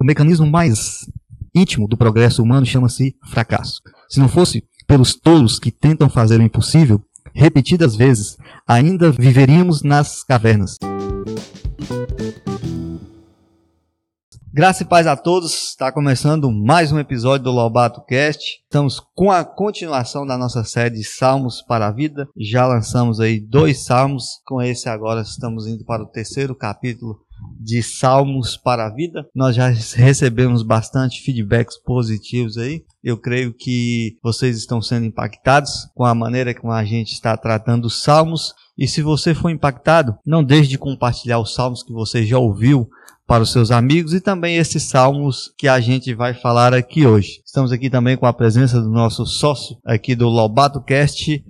O mecanismo mais íntimo do progresso humano chama-se fracasso. Se não fosse pelos tolos que tentam fazer o impossível, repetidas vezes, ainda viveríamos nas cavernas. Graça e paz a todos. Está começando mais um episódio do Lobato Cast. Estamos com a continuação da nossa série Salmos para a Vida. Já lançamos aí dois salmos. Com esse agora estamos indo para o terceiro capítulo de Salmos para a Vida. Nós já recebemos bastante feedbacks positivos aí. Eu creio que vocês estão sendo impactados com a maneira como a gente está tratando os salmos. E se você for impactado, não deixe de compartilhar os salmos que você já ouviu para os seus amigos e também esses salmos que a gente vai falar aqui hoje. Estamos aqui também com a presença do nosso sócio aqui do Lobato Cast,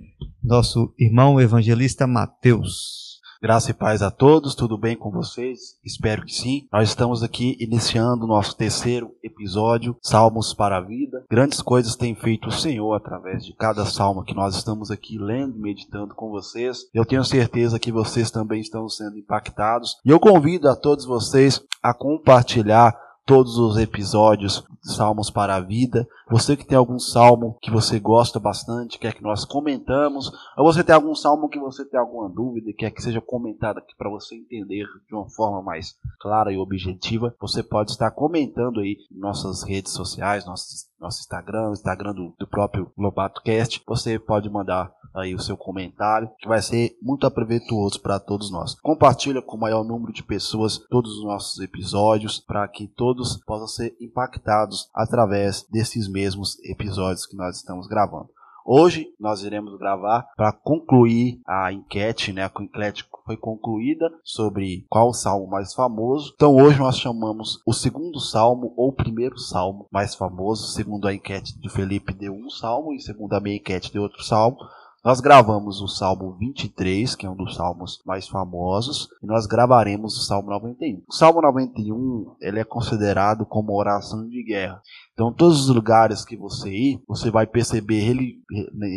nosso irmão evangelista Mateus. Graça e paz a todos, tudo bem com vocês? Espero que sim. Nós estamos aqui iniciando nosso terceiro episódio, Salmos para a Vida. Grandes coisas tem feito o Senhor através de cada salmo que nós estamos aqui lendo e meditando com vocês. Eu tenho certeza que vocês também estão sendo impactados. E eu convido a todos vocês a compartilhar todos os episódios Salmos para a Vida. Você que tem algum salmo que você gosta bastante, quer que nós comentamos, ou você tem algum salmo que você tem alguma dúvida e quer que seja comentado aqui para você entender de uma forma mais clara e objetiva, você pode estar comentando aí em nossas redes sociais, nosso, nosso Instagram, Instagram do, do próprio Lobato Cast. Você pode mandar aí o seu comentário, que vai ser muito aproveitoso para todos nós. Compartilha com o maior número de pessoas todos os nossos episódios para que todos possam ser impactados através desses mesmos episódios que nós estamos gravando. Hoje nós iremos gravar para concluir a enquete, né? A enquete foi concluída sobre qual o salmo mais famoso. Então hoje nós chamamos o segundo salmo ou o primeiro salmo mais famoso. Segundo a enquete de Felipe deu um salmo e segundo a minha enquete deu outro salmo. Nós gravamos o Salmo 23, que é um dos salmos mais famosos, e nós gravaremos o Salmo 91. O Salmo 91 ele é considerado como oração de guerra. Então, todos os lugares que você ir, você vai perceber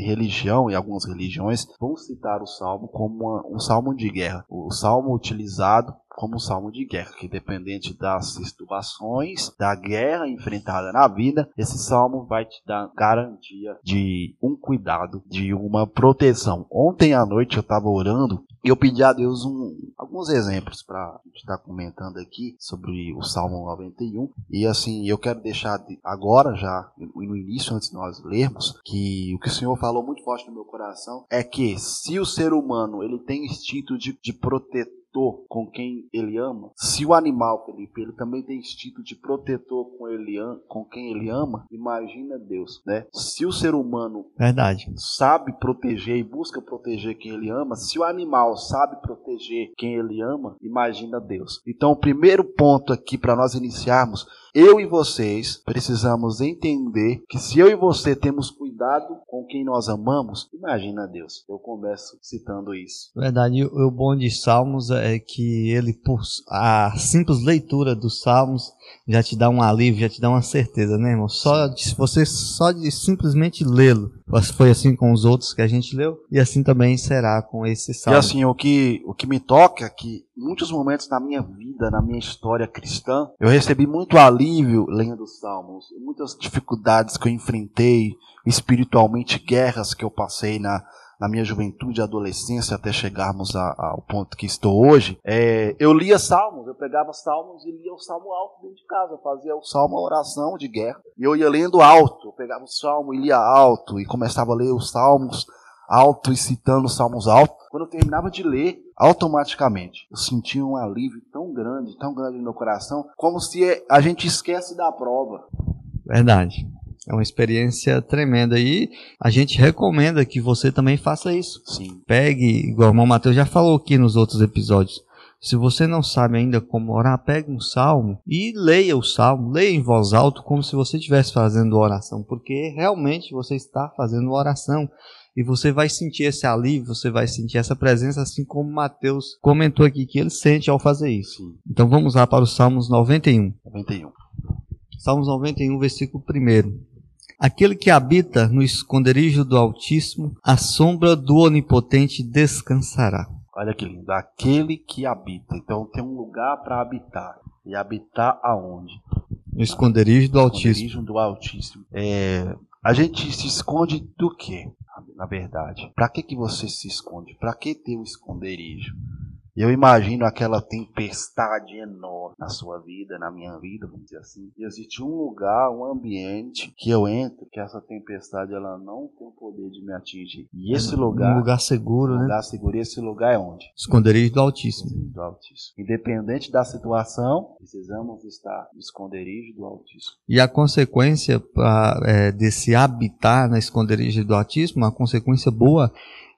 religião e algumas religiões vão citar o salmo como uma, um salmo de guerra. O salmo utilizado como salmo de guerra, que dependente das situações, da guerra enfrentada na vida, esse salmo vai te dar garantia de um cuidado, de uma proteção. Ontem à noite eu estava orando e eu pedi a Deus um, alguns exemplos para estar tá comentando aqui sobre o Salmo 91. E assim, eu quero deixar agora já, no início, antes de nós lermos, que o que o Senhor falou muito forte no meu coração é que se o ser humano ele tem instinto de, de protetor, com quem ele ama, se o animal, Felipe, ele também tem instinto de protetor com, ele, com quem ele ama, imagina Deus, né? Se o ser humano Verdade. sabe proteger e busca proteger quem ele ama, se o animal sabe proteger quem ele ama, imagina Deus. Então, o primeiro ponto aqui para nós iniciarmos eu e vocês precisamos entender que se eu e você temos cuidado com quem nós amamos, imagina Deus. Eu começo citando isso. Verdade, o bom de Salmos é que ele, por a simples leitura dos Salmos, já te dá um alívio, já te dá uma certeza, né, irmão? Só de, você só de simplesmente lê-lo. Foi assim com os outros que a gente leu e assim também será com esse salmo. E assim, o que, o que me toca é que muitos momentos na minha vida, na minha história cristã, eu recebi muito alívio lendo os salmos, muitas dificuldades que eu enfrentei espiritualmente, guerras que eu passei na na minha juventude e adolescência até chegarmos a, ao ponto que estou hoje, é, eu lia salmos, eu pegava salmos e lia o salmo alto dentro de casa, eu fazia o salmo a oração de guerra, e eu ia lendo alto, eu pegava o salmo e lia alto, e começava a ler os salmos alto e citando os salmos altos. Quando eu terminava de ler, automaticamente eu sentia um alívio tão grande, tão grande no meu coração, como se a gente esquece da prova. Verdade. É uma experiência tremenda e a gente recomenda que você também faça isso. Sim. Pegue, igual o irmão Mateus já falou aqui nos outros episódios. Se você não sabe ainda como orar, pegue um salmo e leia o salmo, leia em voz alta como se você estivesse fazendo oração, porque realmente você está fazendo oração e você vai sentir esse alívio, você vai sentir essa presença, assim como Mateus comentou aqui que ele sente ao fazer isso. Sim. Então vamos lá para os Salmos 91. 91. Salmos 91, versículo 1. Aquele que habita no esconderijo do Altíssimo, a sombra do Onipotente descansará. Olha que lindo. Aquele que habita. Então tem um lugar para habitar. E habitar aonde? No esconderijo do Altíssimo. Esconderijo do Altíssimo. É, a gente se esconde do quê? Na verdade, para que que você se esconde? Para que ter o esconderijo? Eu imagino aquela tempestade enorme na sua vida, na minha vida, vamos dizer assim. E existe um lugar, um ambiente que eu entro, que essa tempestade ela não tem o poder de me atingir. E esse lugar. Um lugar seguro, um né? lugar seguro. E esse lugar é onde? Esconderijo do Altíssimo. Esconderijo do Altíssimo. Independente da situação, precisamos estar no esconderijo do Altíssimo. E a consequência pra, é, desse habitar na esconderijo do Altíssimo, uma consequência boa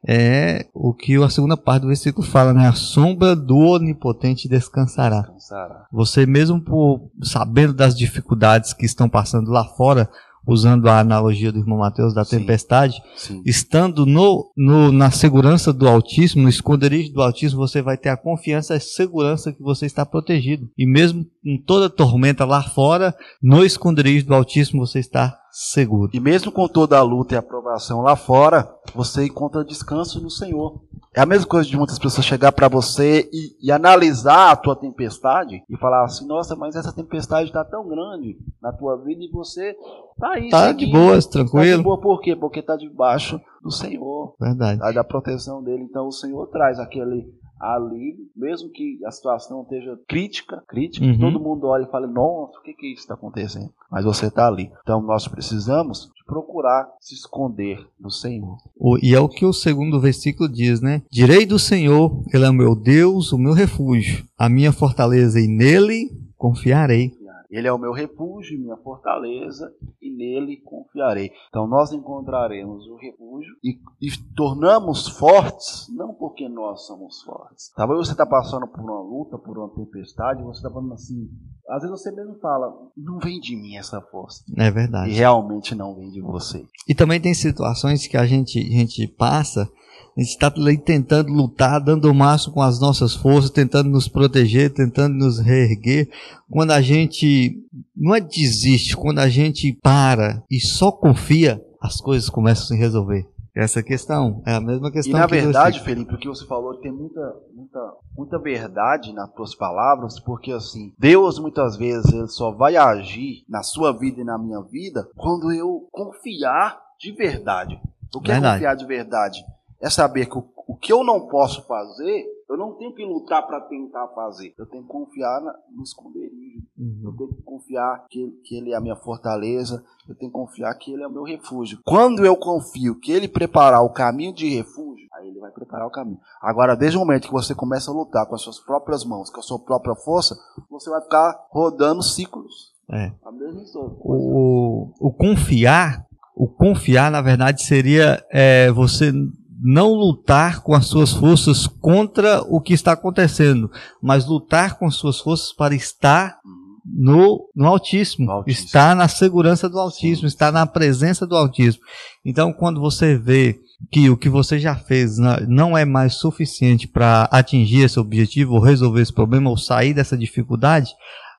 é o que a segunda parte do versículo fala, né? A sombra do onipotente descansará. Descansará. Você mesmo por sabendo das dificuldades que estão passando lá fora, usando a analogia do irmão Mateus da Sim. tempestade, Sim. estando no, no- na segurança do Altíssimo, no esconderijo do Altíssimo, você vai ter a confiança e segurança que você está protegido. E mesmo com toda tormenta lá fora, no esconderijo do Altíssimo você está seguro. E mesmo com toda a luta e a aprovação lá fora, você encontra descanso no Senhor. É a mesma coisa de muitas pessoas chegar para você e, e analisar a tua tempestade e falar assim: nossa, mas essa tempestade está tão grande na tua vida e você tá aí. Tá de boas, Tá de tranquilo? boa por quê? Porque tá debaixo do Senhor, Verdade. tá da proteção dele. Então o Senhor traz aquele alívio, mesmo que a situação esteja crítica, crítica, Uhum. todo mundo olha e fala: nossa, o que que isso está acontecendo? Mas você tá ali. Então nós precisamos procurar se esconder no Senhor. E é o que o segundo versículo diz, né? Direi do Senhor, Ele é o meu Deus, o meu refúgio, a minha fortaleza, e nele confiarei. Ele é o meu refúgio, minha fortaleza, e nele confiarei. Então nós encontraremos o refúgio e, e tornamos fortes, não porque nós somos fortes. Talvez você está passando por uma luta, por uma tempestade, você está falando assim. Às vezes você mesmo fala, não vem de mim essa força. É E verdade. realmente não vem de você. E também tem situações que a gente, a gente passa, a gente está ali tentando lutar, dando o máximo com as nossas forças, tentando nos proteger, tentando nos reerguer. Quando a gente não é desiste, quando a gente para e só confia, as coisas começam a se resolver. Essa questão é a mesma E questão na que verdade. Felipe, o que você falou tem muita, muita, muita verdade nas tuas palavras, porque assim, Deus muitas vezes ele só vai agir na sua vida e na minha vida quando eu confiar de verdade. O que é Verdade. confiar de verdade? É saber que o, o que eu não posso fazer, eu não tenho que lutar para tentar fazer. Eu tenho que confiar na, no esconderijo. Eu Uhum. tenho que confiar que, que Ele é a minha fortaleza. Eu tenho que confiar que Ele é o meu refúgio. Quando eu confio que Ele preparar o caminho de refúgio, aí Ele vai preparar o caminho. Agora, desde o momento que você começa a lutar com as suas próprias mãos, com a sua própria força, você vai ficar rodando ciclos. É. A mesma coisa. O, o confiar, o confiar, na verdade, seria é, você não lutar com as suas forças contra o que está acontecendo, mas lutar com as suas forças para estar no, no Altíssimo, Altíssimo. estar na segurança do Altíssimo, Sim, estar na presença do Altíssimo. Então, quando você vê que o que você já fez não é mais suficiente para atingir esse objetivo, ou resolver esse problema, ou sair dessa dificuldade,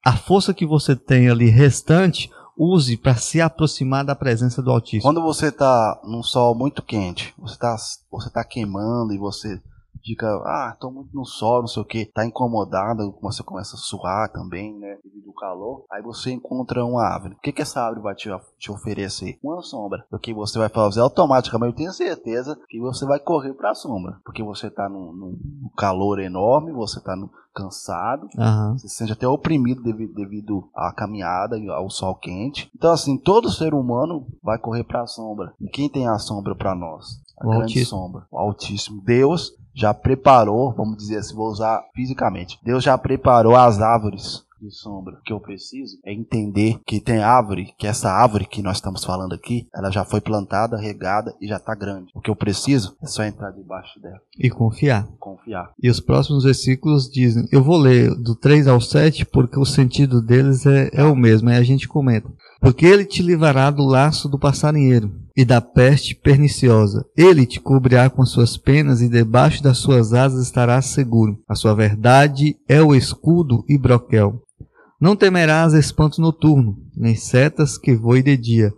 a força que você tem ali restante, use para se aproximar da presença do Altíssimo. Quando você está num sol muito quente, você está você tá queimando e você fica, ah, tô muito no sol, não sei o que, tá incomodado, você começa a suar também, né, devido ao calor, aí você encontra uma árvore. O que que essa árvore vai te, te oferecer? Uma sombra. Porque você vai fazer automaticamente, eu tenho certeza que você vai correr para a sombra, porque você tá num, num calor enorme, você tá no, cansado, Aham. você se sente até oprimido devido, devido à caminhada e ao sol quente. Então, assim, todo ser humano vai correr para a sombra. E quem tem a sombra para nós? A O grande Altíssimo. sombra. O Altíssimo. Deus já preparou, vamos dizer assim, vou usar fisicamente. Deus já preparou as árvores de sombra. O que eu preciso é entender que tem árvore, que essa árvore que nós estamos falando aqui, ela já foi plantada, regada e já está grande. O que eu preciso é só entrar debaixo dela, E confiar. confiar. E os próximos versículos dizem, eu vou ler do 3 ao 7 porque o sentido deles é, é o mesmo, aí a gente comenta. Porque ele te livrará do laço do passarinheiro e da peste perniciosa. Ele te cobrirá com suas penas e debaixo das suas asas estarás seguro. A sua verdade é o escudo e broquel. Não temerás espanto noturno, nem setas que voem de dia,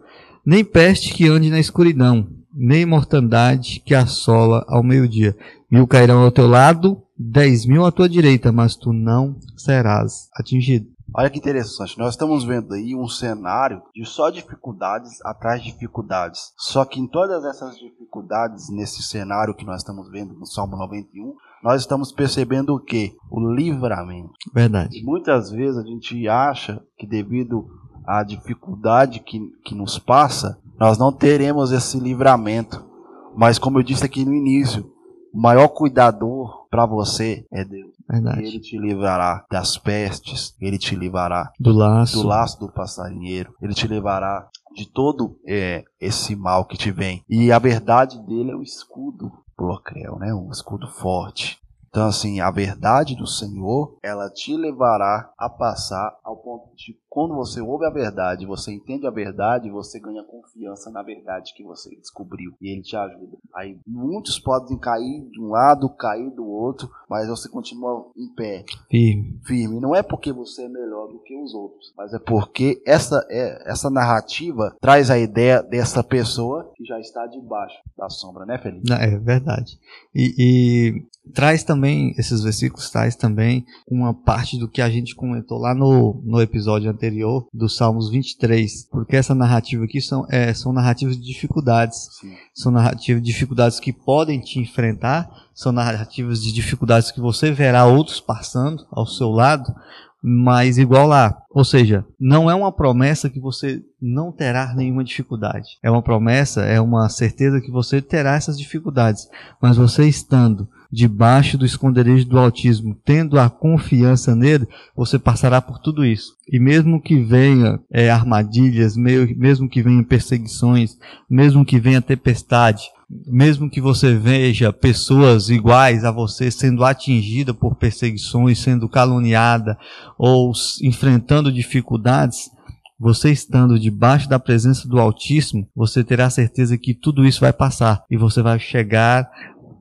nem peste que ande na escuridão, nem mortandade que assola ao meio-dia. Mil cairão ao teu lado, dez mil à tua direita, mas tu não serás atingido. Olha que interessante, nós estamos vendo aí um cenário de só dificuldades atrás de dificuldades. Só que em todas essas dificuldades, nesse cenário que nós estamos vendo no Salmo 91, nós estamos percebendo o que? O livramento. Verdade. E muitas vezes a gente acha que devido à dificuldade que, que nos passa, nós não teremos esse livramento. Mas como eu disse aqui no início, o maior cuidador para você é Deus. Verdade. Ele te livrará das pestes, ele te livrará Do laço. do laço do passarinheiro, ele te livrará de todo é, esse mal que te vem. E a verdade dele é o escudo Procreu, né? Um escudo forte. Então, assim, a verdade do Senhor, ela te levará a passar ao ponto de quando você ouve a verdade, você entende a verdade, você ganha confiança na verdade que você descobriu e ele te ajuda. Aí muitos podem cair de um lado, cair do outro, mas você continua em pé, Firme. firme. Não é porque você é melhor do que os outros, mas é porque essa é essa narrativa traz a ideia dessa pessoa que já está debaixo da sombra, né, Felipe? Não, É verdade. E, e traz também, esses versículos traz também uma parte do que a gente comentou lá no, no episódio anterior, do Salmos 23. Porque essa narrativa aqui são, é, são narrativas de dificuldades. Sim. São narrativas de dificuldades que podem te enfrentar, são narrativas de dificuldades que você verá outros passando ao seu lado, mas igual lá. Ou seja, não é uma promessa que você não terá nenhuma dificuldade. É uma promessa, é uma certeza que você terá essas dificuldades, mas você estando debaixo do esconderijo do autismo, tendo a confiança nele, você passará por tudo isso. E mesmo que venha é, armadilhas, mesmo que venham perseguições, mesmo que venha tempestade, mesmo que você veja pessoas iguais a você sendo atingida por perseguições, sendo caluniada ou enfrentando dificuldades, você estando debaixo da presença do Altíssimo, você terá certeza que tudo isso vai passar e você vai chegar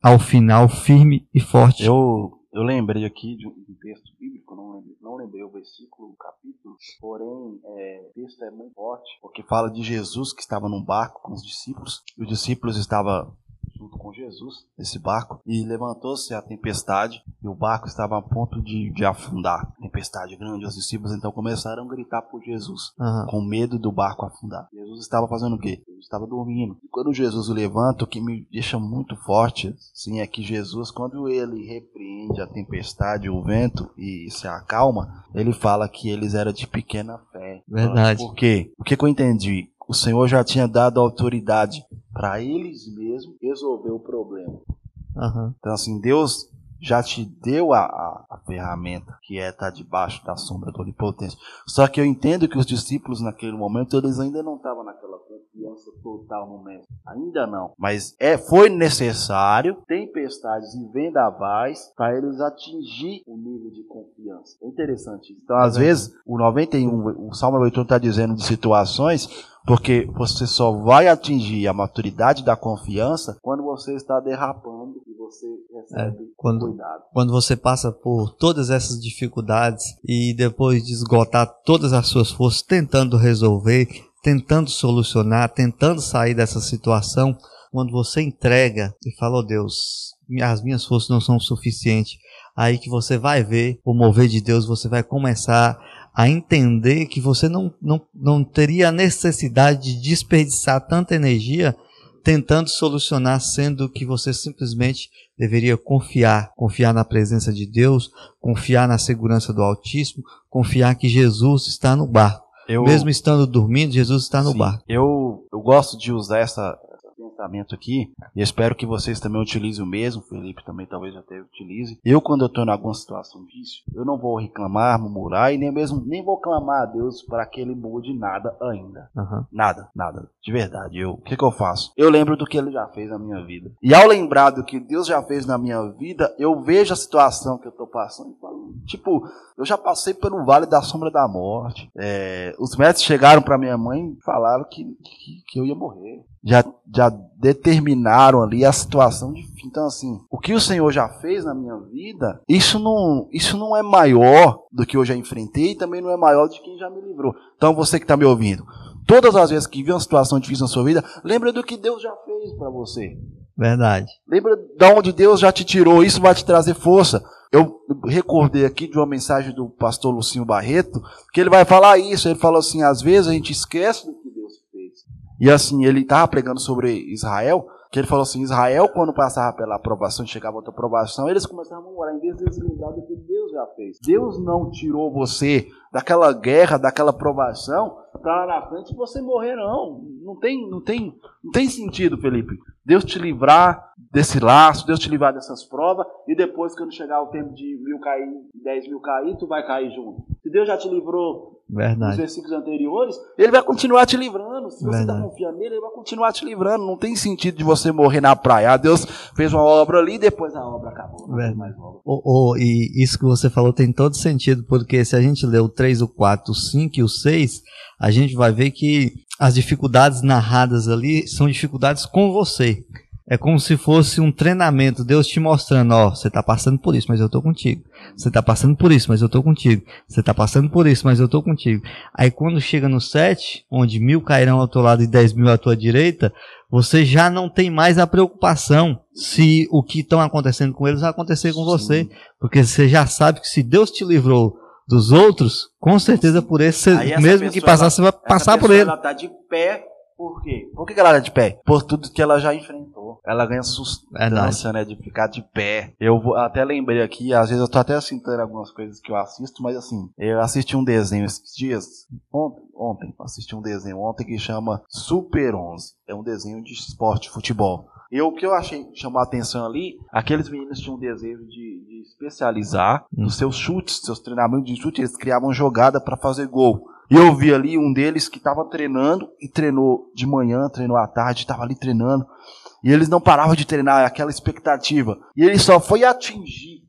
ao final firme e forte. Eu, eu lembrei aqui de um texto bíblico, não lembrei, não lembrei o versículo, o capítulo, porém é, o texto é muito forte, porque fala de Jesus que estava num barco com os discípulos, e os discípulos estavam junto com Jesus nesse barco, e levantou-se a tempestade, e o barco estava a ponto de, de afundar. Tempestade grande, os discípulos então começaram a gritar por Jesus Aham. com medo do barco afundar. Jesus estava fazendo o quê? Jesus estava dormindo. E quando Jesus o levanta, o que me deixa muito forte, sim, é que Jesus, quando ele repreende a tempestade, o vento e se acalma, ele fala que eles eram de pequena fé. Verdade. Por quê? O que, que eu entendi? O Senhor já tinha dado autoridade para eles mesmos resolver o problema. Aham. Então, assim, Deus já te deu a, a, a ferramenta, que é estar debaixo da sombra do Onipotente. Só que eu entendo que os discípulos, naquele momento, eles ainda não estavam naquela confiança total no Mestre. Ainda não. Mas é, foi necessário tempestades e vendavais para eles atingir o nível de confiança. É interessante. Então, às É vezes, o 91, o Salmo 91 está dizendo de situações porque você só vai atingir a maturidade da confiança quando você está derrapando e você recebe quando- cuidado. Quando você passa por todas essas dificuldades e depois de esgotar todas as suas forças tentando resolver, tentando solucionar, tentando sair dessa situação, quando você entrega e fala, oh Deus, as minhas forças não são suficientes, aí que você vai ver o mover de Deus, você vai começar a entender que você não, não, não teria a necessidade de desperdiçar tanta energia tentando solucionar, sendo que você simplesmente deveria confiar, confiar na presença de Deus, confiar na segurança do Altíssimo, confiar que Jesus está no barco. Eu, Mesmo estando dormindo, Jesus está no sim, barco. Eu, eu gosto de usar essa, pensamento aqui e espero que vocês também utilizem o mesmo. Felipe também talvez até utilize. Eu, quando eu estou em alguma situação difícil, eu não vou reclamar, murmurar e nem mesmo nem vou clamar a Deus para que Ele mude nada ainda. Aham. Nada, nada. De verdade. Eu, o que, que eu faço? Eu lembro do que ele já fez na minha vida. E ao lembrar do que Deus já fez na minha vida, eu vejo a situação que eu tô passando e falo, tipo, eu já passei pelo vale da sombra da morte. É, os médicos chegaram para minha mãe e falaram que, que, que eu ia morrer. Já, já determinaram ali a situação de fim. Então, assim, o que o Senhor já fez na minha vida, isso não, isso não é maior do que eu já enfrentei e também não é maior de quem já me livrou. Então, você que está me ouvindo, Todas as vezes que viu uma situação difícil na sua vida, lembra do que Deus já fez para você. Verdade. Lembra de onde Deus já te tirou. Isso vai te trazer força. Eu recordei aqui de uma mensagem do pastor Lucinho Barreto, que ele vai falar isso. Ele falou assim: às vezes a gente esquece do que Deus fez. E assim, ele estava pregando sobre Israel, que ele falou assim: Israel, quando passava pela aprovação, chegava outra aprovação, eles começavam a murmurar, em vez de eles lembrar do que Deus já fez. Deus não tirou você daquela guerra, daquela provação, para lá na frente você morrer, não. Não tem, não tem, não tem sentido, Felipe. Deus te livrar desse laço, Deus te livrar dessas provas, e depois, quando chegar o tempo de mil cair, dez mil cair, tu vai cair junto. Se Deus já te livrou Verdade. nos versículos anteriores, Ele vai continuar te livrando. Se você está confiando nele, Ele vai continuar te livrando. Não tem sentido de você morrer na praia. Ah, Deus fez uma obra ali e depois a obra acabou. Não Verdade. mais obra. Oh, oh, e isso que você falou tem todo sentido, porque se a gente lê o 3, o 4, o 5 e o 6, a gente vai ver que as dificuldades narradas ali são dificuldades com você. É como se fosse um treinamento, Deus te mostrando, ó, você está passando por isso, mas eu estou contigo. Você está passando por isso, mas eu estou contigo. Você está passando por isso, mas eu estou contigo. Aí quando chega no 7, onde mil cairão ao teu lado e dez mil à tua direita, você já não tem mais a preocupação se o que estão acontecendo com eles vai acontecer com Sim. você. Porque você já sabe que se Deus te livrou dos outros, com certeza por esse, mesmo que passar, ela, você vai passar por ele. Ela está de pé por quê? Por que ela é de pé? Por tudo que ela já enfrentou. Ela ganha sustância, né? De ficar de pé. Eu vou, até lembrei aqui, às vezes eu tô até citando algumas coisas que eu assisto, mas assim, eu assisti um desenho esses dias, ontem, ontem, assisti um desenho ontem que chama Super 11. É um desenho de esporte, futebol. E o que eu achei chamar a atenção ali, aqueles meninos tinham um desejo de, de especializar hum. nos seus chutes, seus treinamentos de chute, eles criavam jogada para fazer gol. E eu vi ali um deles que estava treinando e treinou de manhã, treinou à tarde, estava ali treinando. E eles não paravam de treinar, aquela expectativa. E ele só foi atingir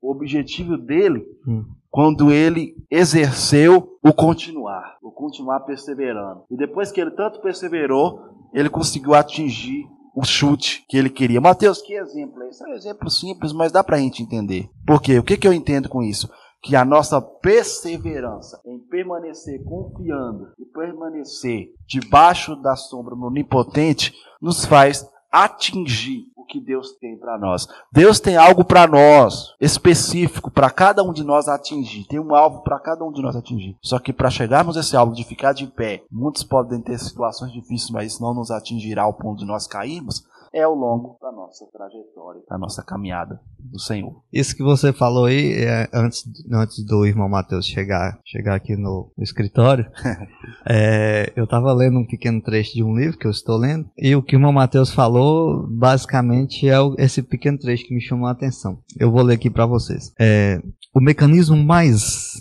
o objetivo dele hum. quando ele exerceu o continuar, o continuar perseverando. E depois que ele tanto perseverou, ele conseguiu atingir o chute que ele queria. Mateus, que exemplo é esse? É um exemplo simples, mas dá para a gente entender. Por quê? O que, que eu entendo com isso? que a nossa perseverança em permanecer confiando e permanecer debaixo da sombra do onipotente nos faz atingir o que Deus tem para nós. Deus tem algo para nós específico para cada um de nós atingir. Tem um alvo para cada um de nós atingir. Só que para chegarmos a esse alvo de ficar de pé, muitos podem ter situações difíceis, mas isso não nos atingirá ao ponto de nós cairmos é ao longo da nossa trajetória, da nossa caminhada do Senhor. Isso que você falou aí, é, antes, antes do irmão Mateus chegar, chegar aqui no, no escritório, é, eu estava lendo um pequeno trecho de um livro que eu estou lendo, e o que o irmão Mateus falou, basicamente, é o, esse pequeno trecho que me chamou a atenção. Eu vou ler aqui para vocês. É, o mecanismo mais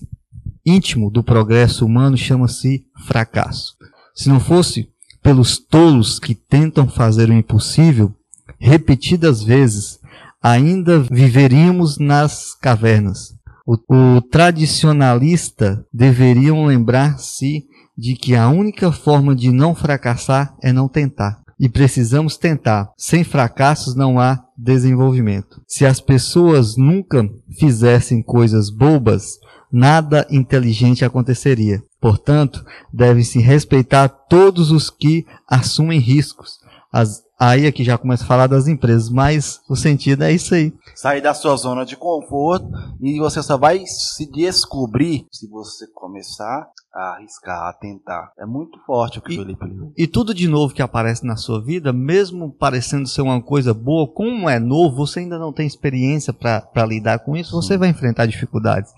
íntimo do progresso humano chama-se fracasso. Se não fosse pelos tolos que tentam fazer o impossível, repetidas vezes, ainda viveríamos nas cavernas. O, o tradicionalista deveriam lembrar-se de que a única forma de não fracassar é não tentar. E precisamos tentar. Sem fracassos não há desenvolvimento. Se as pessoas nunca fizessem coisas bobas, nada inteligente aconteceria. Portanto, deve-se respeitar todos os que assumem riscos. As, aí aqui já começa a falar das empresas, mas o sentido é isso aí. Sair da sua zona de conforto e você só vai se descobrir se você começar a arriscar, a tentar. É muito forte o que e, o Felipe E tudo de novo que aparece na sua vida, mesmo parecendo ser uma coisa boa, como é novo, você ainda não tem experiência para lidar com isso, você vai enfrentar dificuldades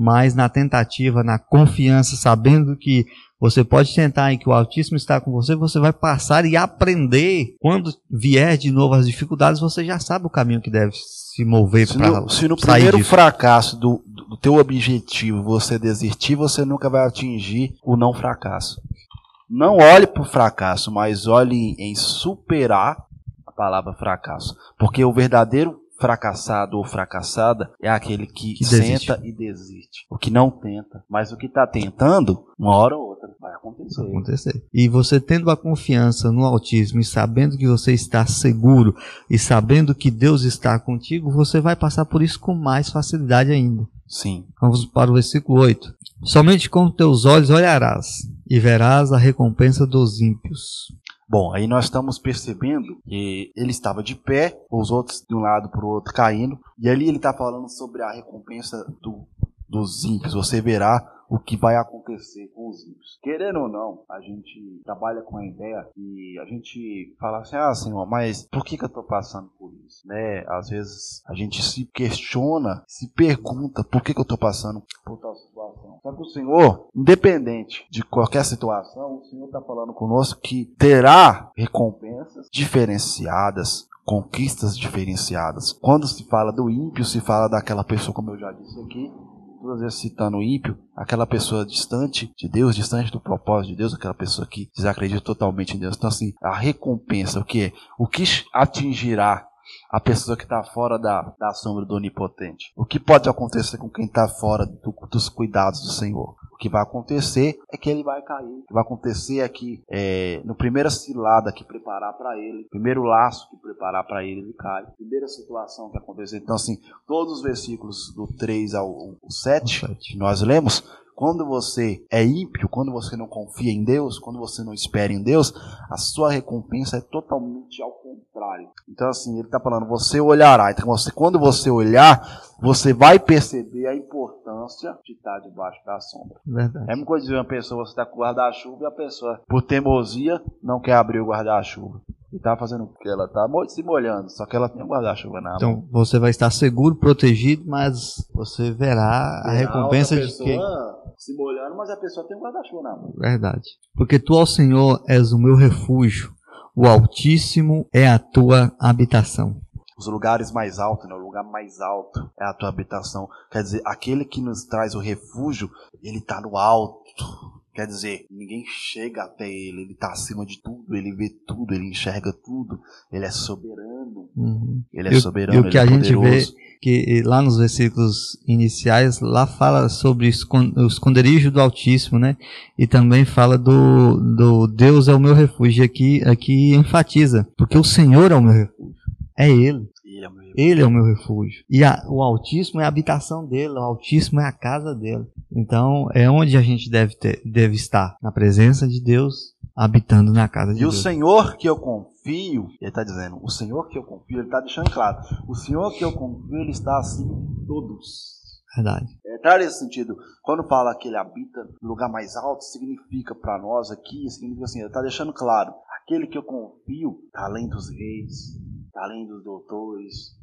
mas na tentativa, na confiança, sabendo que você pode tentar e que o Altíssimo está com você, você vai passar e aprender. Quando vier de novo as dificuldades, você já sabe o caminho que deve se mover para Se no primeiro disso. fracasso do, do teu objetivo você desistir, você nunca vai atingir o não fracasso. Não olhe para o fracasso, mas olhe em superar a palavra fracasso. Porque o verdadeiro fracassado ou fracassada é aquele que, que senta desiste. e desiste. O que não tenta. Mas o que está tentando, uma hora ou outra, vai acontecer. Vai acontecer. E você tendo a confiança no autismo e sabendo que você está seguro e sabendo que Deus está contigo, você vai passar por isso com mais facilidade ainda. Sim. Vamos para o versículo 8. Somente com teus olhos olharás e verás a recompensa dos ímpios Bom, aí nós estamos percebendo que ele estava de pé, os outros de um lado para o outro caindo, e ali ele está falando sobre a recompensa do, dos ímpios. Você verá o que vai acontecer com os ímpios. Querendo ou não, a gente trabalha com a ideia e a gente fala assim, ah, Senhor, mas por que, que eu estou passando por isso? Né? Às vezes a gente se questiona, se pergunta por que, que eu estou passando por tal. Só que o Senhor, independente de qualquer situação, o Senhor está falando conosco que terá recompensas diferenciadas conquistas diferenciadas. Quando se fala do ímpio, se fala daquela pessoa, como eu já disse aqui, todas vezes citando o ímpio, aquela pessoa distante de Deus, distante do propósito de Deus, aquela pessoa que desacredita totalmente em Deus. Então, assim, a recompensa, o que é? O que atingirá a pessoa que está fora da, da sombra do Onipotente? O que pode acontecer com quem está fora do, dos cuidados do Senhor? O que vai acontecer é que ele vai cair. O que vai acontecer é que é, no primeira cilada que preparar para ele, primeiro laço que preparar para ele, ele cai. Primeira situação que acontecer. Então, assim, todos os versículos do 3 ao, ao 7 que nós lemos, quando você é ímpio, quando você não confia em Deus, quando você não espera em Deus, a sua recompensa é totalmente ao contrário. Então, assim, ele está falando, você olhará. Então, você, quando você olhar, você vai perceber a importância de estar debaixo da sombra. Verdade. É uma coisa de uma pessoa, você está com o guarda-chuva e a pessoa, por teimosia, não quer abrir o guarda-chuva. E está fazendo o que? Ela está se molhando, só que ela tem um guarda-chuva na mão. Então você vai estar seguro, protegido, mas você verá a recompensa de quem se molhando, mas a pessoa tem um guarda-chuva na mão. Verdade. Porque tu, ó Senhor, és o meu refúgio, o Altíssimo é a tua habitação. Os lugares mais altos, né? o lugar mais alto é a tua habitação. Quer dizer, aquele que nos traz o refúgio, ele está no alto. Quer dizer, ninguém chega até ele, ele está acima de tudo, ele vê tudo, ele enxerga tudo, ele é soberano. Uhum. Ele é e, soberano, e o que ele a é gente poderoso. vê que lá nos versículos iniciais, lá fala sobre o esconderijo do Altíssimo, né? E também fala do, do Deus é o meu refúgio. Aqui, aqui enfatiza, porque o Senhor é o meu refúgio. É Ele. Ele é o meu refúgio. Ele é o meu refúgio. E a, o Altíssimo é a habitação dele, o Altíssimo é a casa dele. Então, é onde a gente deve, ter, deve estar, na presença de Deus, habitando na casa de E o Deus. Senhor que eu confio, ele está dizendo, o Senhor que eu confio, ele está deixando claro, o Senhor que eu confio, ele está acima de todos. Verdade. É, tá nesse sentido, quando fala que ele habita no lugar mais alto, significa para nós aqui, significa assim, ele está deixando claro, aquele que eu confio está além dos reis, além dos doutores,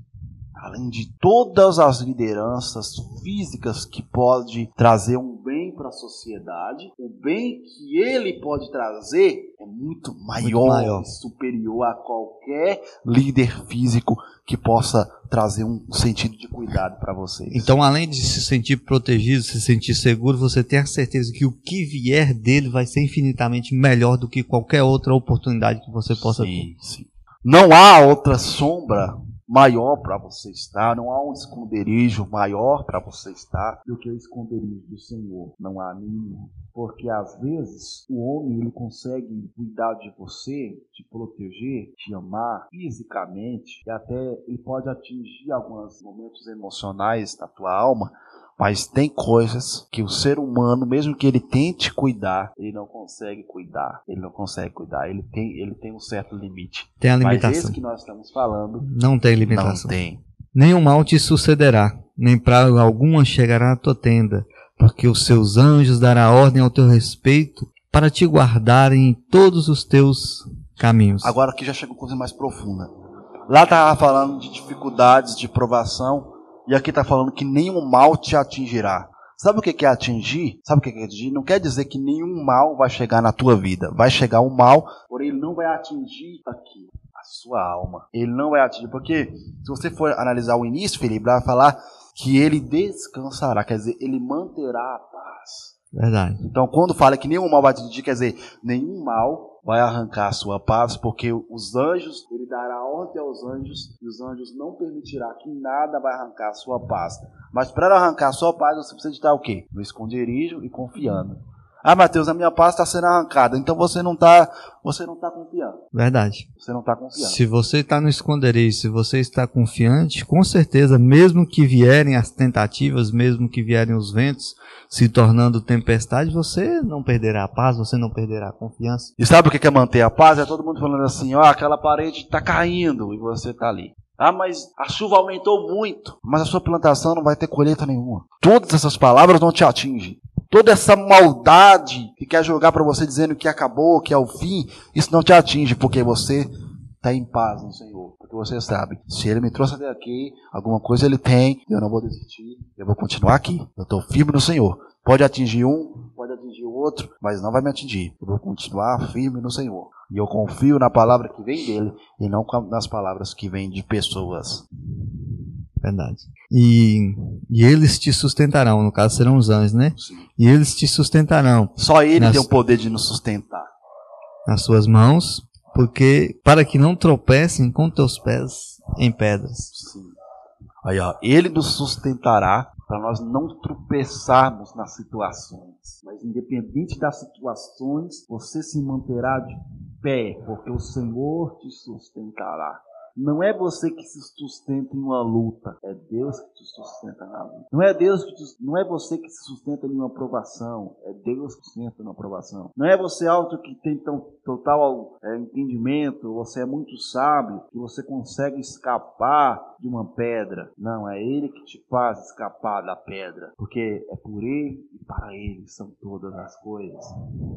além de todas as lideranças físicas que pode trazer um bem para a sociedade, o bem que ele pode trazer é muito maior, maior. e superior a qualquer líder físico que possa trazer um sentido de cuidado para vocês. Então, além de se sentir protegido, se sentir seguro, você tem a certeza que o que vier dele vai ser infinitamente melhor do que qualquer outra oportunidade que você possa ter. sim, sim. Não há outra sombra maior para você estar, não há um esconderijo maior para você estar do que o esconderijo do Senhor. Não há nenhum. Porque às vezes o homem ele consegue cuidar de você, te proteger, te amar fisicamente e até ele pode atingir alguns momentos emocionais da tua alma, mas tem coisas que o ser humano, mesmo que ele tente cuidar, ele não consegue cuidar. Ele não consegue cuidar. Ele tem, ele tem um certo limite. Tem a Mas limitação. esse que nós estamos falando Não tem não limitação. tem. Nenhum mal te sucederá, nem praga alguma chegará à tua tenda, porque os seus anjos dará ordem ao teu respeito para te guardarem em todos os teus caminhos. Agora aqui já chega uma coisa mais profunda. Lá estava falando de dificuldades, de provação, e aqui está falando que nenhum mal te atingirá. Sabe o que é atingir? Sabe o que que é atingir? Não quer dizer que nenhum mal vai chegar na tua vida. Vai chegar um mal, porém ele não vai atingir aqui a sua alma. Ele não vai atingir, porque se você for analisar o início, Felipe, vai falar que ele descansará, quer dizer, ele manterá a paz. Verdade. Então, quando fala que nenhum mal vai atingir, quer dizer, nenhum mal vai arrancar a sua paz, porque os anjos, ele dará ordem aos anjos, e os anjos não permitirá que nada vai arrancar a sua paz. Mas para arrancar a sua paz, você precisa estar o quê? No esconderijo e confiando. Ah, Mateus, a minha paz está sendo arrancada. Então você não está você não tá confiando. Verdade. Você não está confiando. Se você está no esconderijo, se você está confiante, com certeza, mesmo que vierem as tentativas, mesmo que vierem os ventos se tornando tempestade, você não perderá a paz, você não perderá a confiança. E sabe o que é manter a paz? É todo mundo falando assim, ó, oh, aquela parede está caindo e você está ali. Ah, mas a chuva aumentou muito, mas a sua plantação não vai ter colheita nenhuma. Todas essas palavras não te atingem toda essa maldade que quer jogar para você dizendo que acabou, que é o fim, isso não te atinge, porque você está em paz no Senhor. Porque você sabe, se Ele me trouxe até aqui, alguma coisa Ele tem, eu não vou desistir, eu vou continuar aqui. Eu estou firme no Senhor. Pode atingir um, pode atingir o outro, mas não vai me atingir. Eu vou continuar firme no Senhor. E eu confio na palavra que vem dele e não nas palavras que vêm de pessoas. Verdade. E, e eles te sustentarão, no caso serão os anjos, né? Sim. E eles te sustentarão. Só ele nas, tem o poder de nos sustentar. Nas suas mãos, porque para que não tropecem com teus pés em pedras. Sim. Aí, ó, ele nos sustentará para nós não tropeçarmos nas situações. Mas independente das situações, você se manterá de pé, porque o Senhor te sustentará. Não é você que se sustenta em uma luta, é Deus que te sustenta na luta. Não é Deus que te, não é você que se sustenta em uma aprovação, é Deus que te sustenta na aprovação. Não é você alto que tem tão, total é, entendimento, você é muito sábio que você consegue escapar de uma pedra. Não, é Ele que te faz escapar da pedra, porque é por Ele e para Ele são todas as coisas.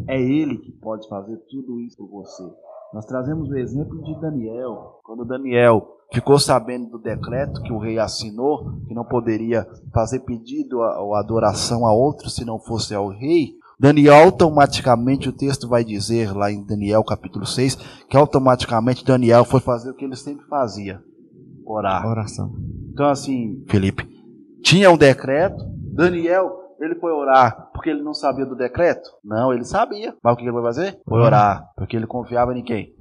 É Ele que pode fazer tudo isso por você. Nós trazemos o exemplo de Daniel. Quando Daniel ficou sabendo do decreto que o rei assinou, que não poderia fazer pedido ou adoração a outro se não fosse ao rei, Daniel automaticamente, o texto vai dizer lá em Daniel capítulo 6, que automaticamente Daniel foi fazer o que ele sempre fazia: orar. Oração. Então, assim, Felipe, tinha um decreto, Daniel ele foi orar porque ele não sabia do decreto? Não, ele sabia. Mas o que ele foi fazer? Foi orar. Porque ele confiava em quem?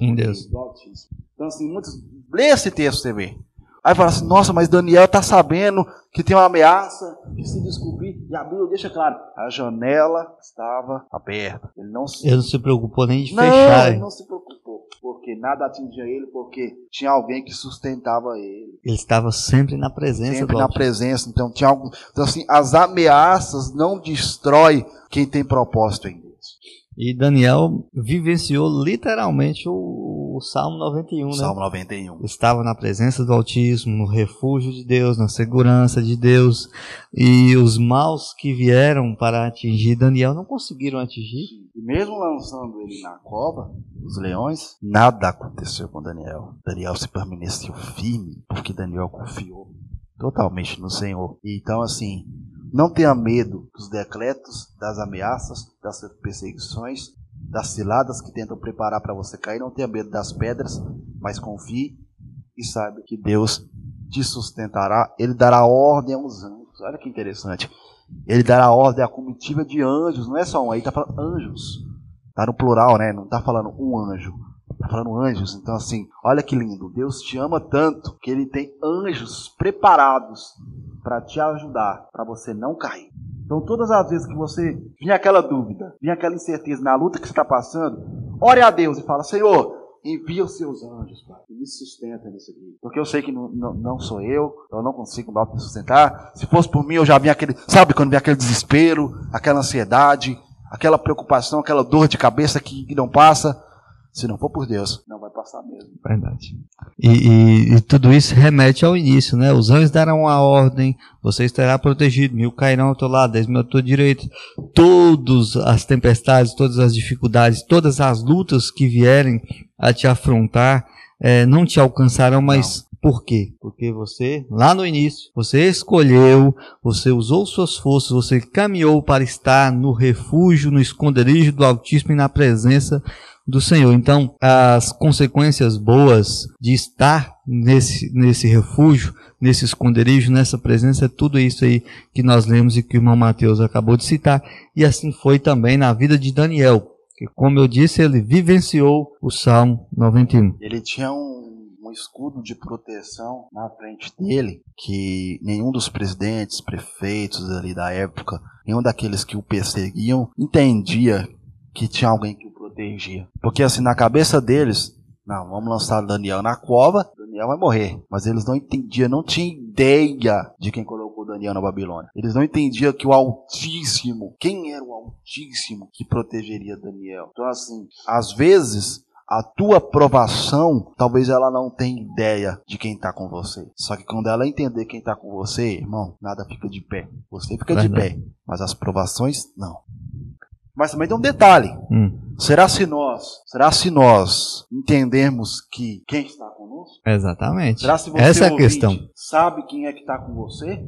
Em Deus. Então, assim, muitos. Lê esse texto, você vê. Aí fala assim, nossa, mas Daniel está sabendo que tem uma ameaça, que se descobrir, e abriu, deixa claro, a janela estava aberta. Ele não se, ele não se preocupou nem de não, fechar. Ele não se preocupou, porque nada atingia ele, porque tinha alguém que sustentava ele. Ele estava sempre na presença Sempre na presença, então tinha algo. Então, assim, as ameaças não destrói quem tem propósito em Deus. E Daniel vivenciou literalmente o, o Salmo 91, né? Salmo 91. Estava na presença do Altíssimo, no refúgio de Deus, na segurança de Deus. E os maus que vieram para atingir Daniel não conseguiram atingir. E mesmo lançando ele na cova, os leões, nada aconteceu com Daniel. Daniel se permaneceu firme, porque Daniel confiou totalmente no Senhor. Então, assim, não tenha medo dos decretos, das ameaças, das perseguições, das ciladas que tentam preparar para você cair. Não tenha medo das pedras, mas confie e saiba que Deus te sustentará. Ele dará ordem aos anjos. Olha que interessante. Ele dará ordem à comitiva de anjos. Não é só um aí, está falando anjos. Está no plural, né? Não está falando um anjo. Está falando anjos. Então, assim, olha que lindo. Deus te ama tanto que ele tem anjos preparados para te ajudar, para você não cair. Então, todas as vezes que você vinha aquela dúvida, vinha aquela incerteza na luta que você está passando, ore a Deus e fala: Senhor, envia os seus anjos, Pai, e me sustenta nisso aqui. Porque eu sei que não, não, não sou eu, eu não consigo me sustentar. Se fosse por mim, eu já vinha aquele, sabe quando vinha aquele desespero, aquela ansiedade, aquela preocupação, aquela dor de cabeça que, que não passa. Se não for por Deus, não vai passar mesmo. Verdade. E, e, e, tudo isso remete ao início, né? Os anjos darão a ordem, você estará protegido, mil cairão ao teu lado, dez mil ao teu direito. Todas as tempestades, todas as dificuldades, todas as lutas que vierem a te afrontar, é, não te alcançarão, mas não. Por quê? Porque você, lá no início, você escolheu, você usou suas forças, você caminhou para estar no refúgio, no esconderijo do Altíssimo e na presença do Senhor. Então, as consequências boas de estar nesse, nesse refúgio, nesse esconderijo, nessa presença, é tudo isso aí que nós lemos e que o irmão Mateus acabou de citar. E assim foi também na vida de Daniel, que, como eu disse, ele vivenciou o Salmo 91. Ele tinha um escudo de proteção na frente dele que nenhum dos presidentes, prefeitos ali da época, nenhum daqueles que o perseguiam entendia que tinha alguém que o protegia. Porque assim, na cabeça deles, não, vamos lançar Daniel na cova, Daniel vai morrer. Mas eles não entendiam, não tinham ideia de quem colocou Daniel na Babilônia. Eles não entendiam que o Altíssimo, quem era o Altíssimo que protegeria Daniel. Então, assim, às vezes a tua provação, talvez ela não tenha ideia de quem está com você. Só que quando ela entender quem está com você, irmão, nada fica de pé. Você fica Verdade. de pé, mas as provações não. Mas também tem um detalhe. Hum. Será se nós, será se nós entendermos que quem está conosco? Exatamente. Será se você Essa é a questão. sabe quem é que está com você?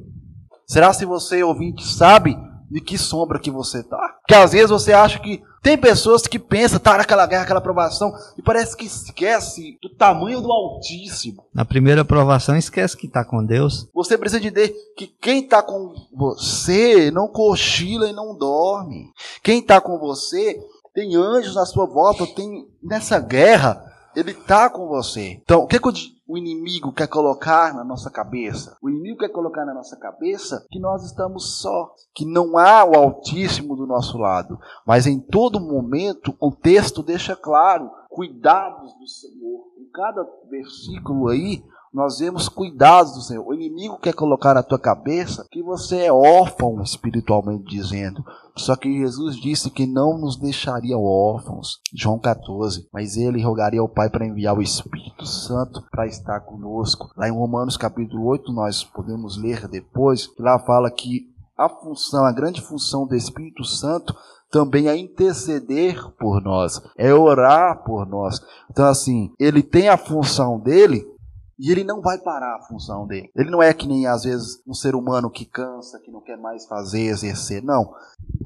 Será se você ouvinte sabe de que sombra que você tá? Porque às vezes você acha que tem pessoas que pensam, tá naquela guerra, aquela aprovação, e parece que esquece do tamanho do Altíssimo. Na primeira aprovação, esquece que está com Deus. Você precisa entender que quem está com você não cochila e não dorme. Quem está com você tem anjos na sua volta, tem nessa guerra, ele está com você. Então, o que, que o inimigo quer colocar na nossa cabeça? O inimigo quer colocar na nossa cabeça que nós estamos só, que não há o Altíssimo do nosso lado. Mas em todo momento, o texto deixa claro: cuidados do Senhor. Em cada versículo aí, nós vemos cuidados do Senhor. O inimigo quer colocar na tua cabeça que você é órfão espiritualmente dizendo. Só que Jesus disse que não nos deixaria órfãos. João 14. Mas ele rogaria ao Pai para enviar o Espírito Santo para estar conosco. Lá em Romanos capítulo 8 nós podemos ler depois, que lá fala que a função, a grande função do Espírito Santo também é interceder por nós, é orar por nós. Então assim, ele tem a função dele e ele não vai parar a função dele. Ele não é que nem às vezes um ser humano que cansa, que não quer mais fazer, exercer. Não.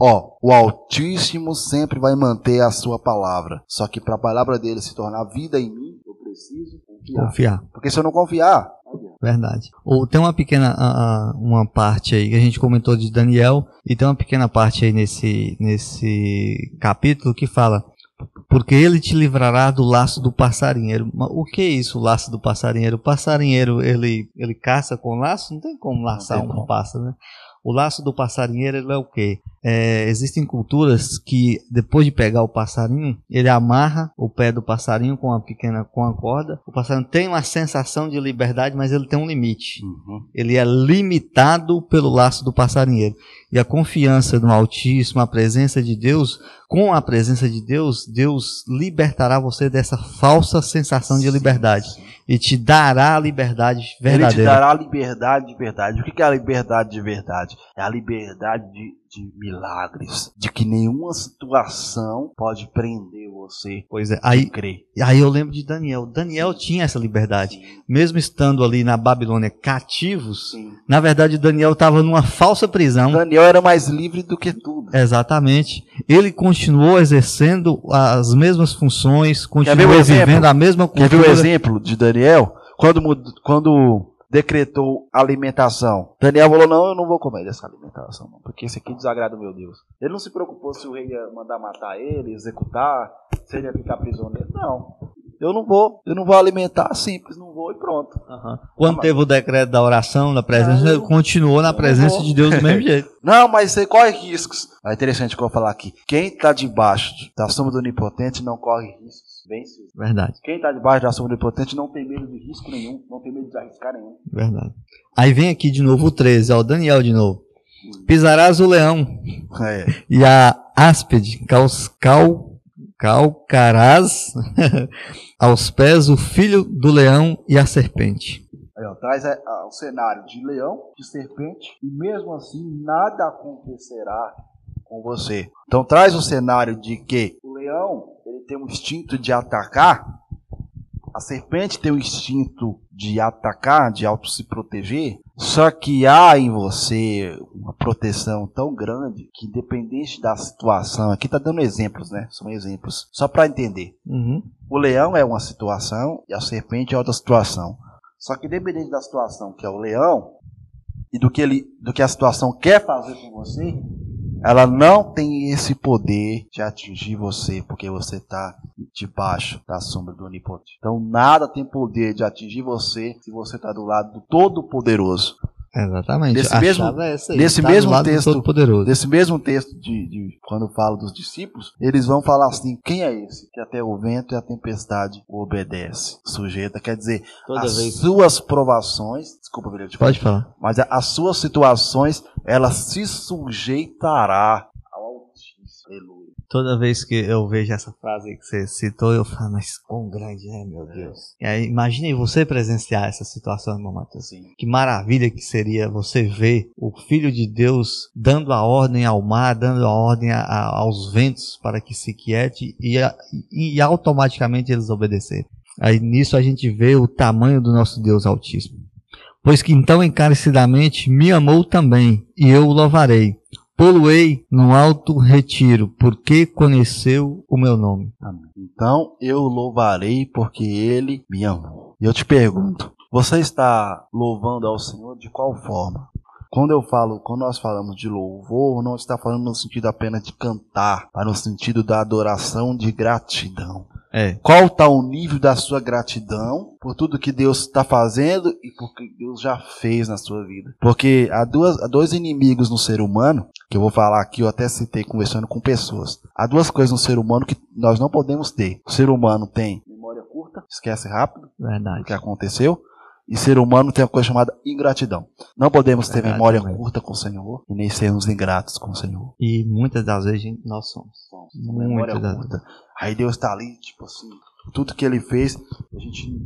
Ó, o Altíssimo sempre vai manter a sua palavra. Só que para a palavra dele se tornar vida em mim, eu preciso confiar. confiar. Porque se eu não confiar, Verdade. Ou tem uma pequena uma parte aí que a gente comentou de Daniel e tem uma pequena parte aí nesse nesse capítulo que fala porque ele te livrará do laço do passarinheiro. O que é isso, o laço do passarinheiro? O passarinheiro, ele, ele caça com laço? Não tem como laçar um pássaro, né? O laço do passarinheiro é o quê? É, existem culturas que depois de pegar o passarinho, ele amarra o pé do passarinho com uma pequena com a corda. O passarinho tem uma sensação de liberdade, mas ele tem um limite. Uhum. Ele é limitado pelo laço do passarinheiro. E a confiança no Altíssimo, a presença de Deus, com a presença de Deus, Deus libertará você dessa falsa sensação de liberdade e te dará a liberdade verdadeira. Ele te dará a liberdade de verdade. O que é a liberdade de verdade? É a liberdade de de milagres, de que nenhuma situação pode prender você. Pois é, aí, crer. aí eu lembro de Daniel. Daniel tinha essa liberdade, Sim. mesmo estando ali na Babilônia cativos. Sim. Na verdade, Daniel estava numa falsa prisão. Daniel era mais livre do que tudo. Exatamente. Ele continuou exercendo as mesmas funções, continuou vivendo a mesma cultura. Quer ver o exemplo de Daniel? Quando, quando decretou alimentação. Daniel falou: Não, eu não vou comer dessa alimentação, não, porque isso aqui desagrada o meu Deus. Ele não se preocupou se o rei ia mandar matar ele, executar, se ele ia ficar prisioneiro. Não. Eu não vou, eu não vou alimentar simples, não vou e pronto. Uhum. Quando não, teve mas... o decreto da oração, da presença, ele continuou na presença de Deus do mesmo jeito. Não, mas você corre riscos. É interessante que eu vou falar aqui. Quem está debaixo da sombra do onipotente não corre riscos vence. Verdade. Quem está debaixo da sombra do potente não tem medo de risco nenhum, não tem medo de arriscar nenhum. Verdade. Aí vem aqui de novo o 13, ó, o Daniel de novo. Pisarás o leão é. e a áspide cal, calcarás aos pés o filho do leão e a serpente. Aí, ó, traz é, o cenário de leão, de serpente, e mesmo assim nada acontecerá com você. Então traz o cenário de que tem um instinto de atacar, a serpente tem um instinto de atacar, de auto se proteger, só que há em você uma proteção tão grande que, independente da situação, aqui está dando exemplos, né? São exemplos, só para entender. Uhum. O leão é uma situação e a serpente é outra situação. Só que, independente da situação que é o leão e do que, ele, do que a situação quer fazer com você, ela não tem esse poder de atingir você, porque você está debaixo da sombra do Onipotente. Então nada tem poder de atingir você se você está do lado do Todo-Poderoso. Exatamente. Nesse mesmo- essa aí, nesse tá do mesmo texto- Todo-Poderoso. Nesse mesmo texto de, de- quando fala dos discípulos, eles vão falar assim: quem é esse que até o vento e a tempestade obedece? Sujeita, quer dizer, Toda as vez. suas provações, desculpa, te Pode falar. mas as suas situações, ela se sujeitará. Toda vez que eu vejo essa frase que você citou, eu falo, mas quão grande é, meu Deus. E aí, imagine você presenciar essa situação, irmão Matheus. Que maravilha que seria você ver o Filho de Deus dando a ordem ao mar, dando a ordem a- a- aos ventos para que se quiete e, a- e automaticamente eles obedecerem. Aí nisso a gente vê o tamanho do nosso Deus Altíssimo. Pois que então encarecidamente me amou também, e eu o louvarei. Poluei no alto retiro, porque conheceu o meu nome. amém. Então eu louvarei porque ele me amou. E eu te pergunto: você está louvando ao Senhor de qual forma? Quando eu falo, quando nós falamos de louvor, não está falando no sentido apenas de cantar, mas no sentido da adoração de gratidão. É, Qual está o nível da sua gratidão por tudo que Deus está fazendo e por que Deus já fez na sua vida? Porque há, duas, há dois inimigos no ser humano, que eu vou falar aqui, eu até citei conversando com pessoas. Há duas coisas no ser humano que nós não podemos ter. O ser humano tem memória curta, esquece rápido o verdade. que aconteceu. E ser humano tem uma coisa chamada ingratidão. Não podemos ter Verdade memória curta com o Senhor e nem sermos ingratos com o Senhor. E muitas das vezes nós somos. memória Muitas das curta. Aí Deus está ali, tipo assim, tudo que ele fez, a gente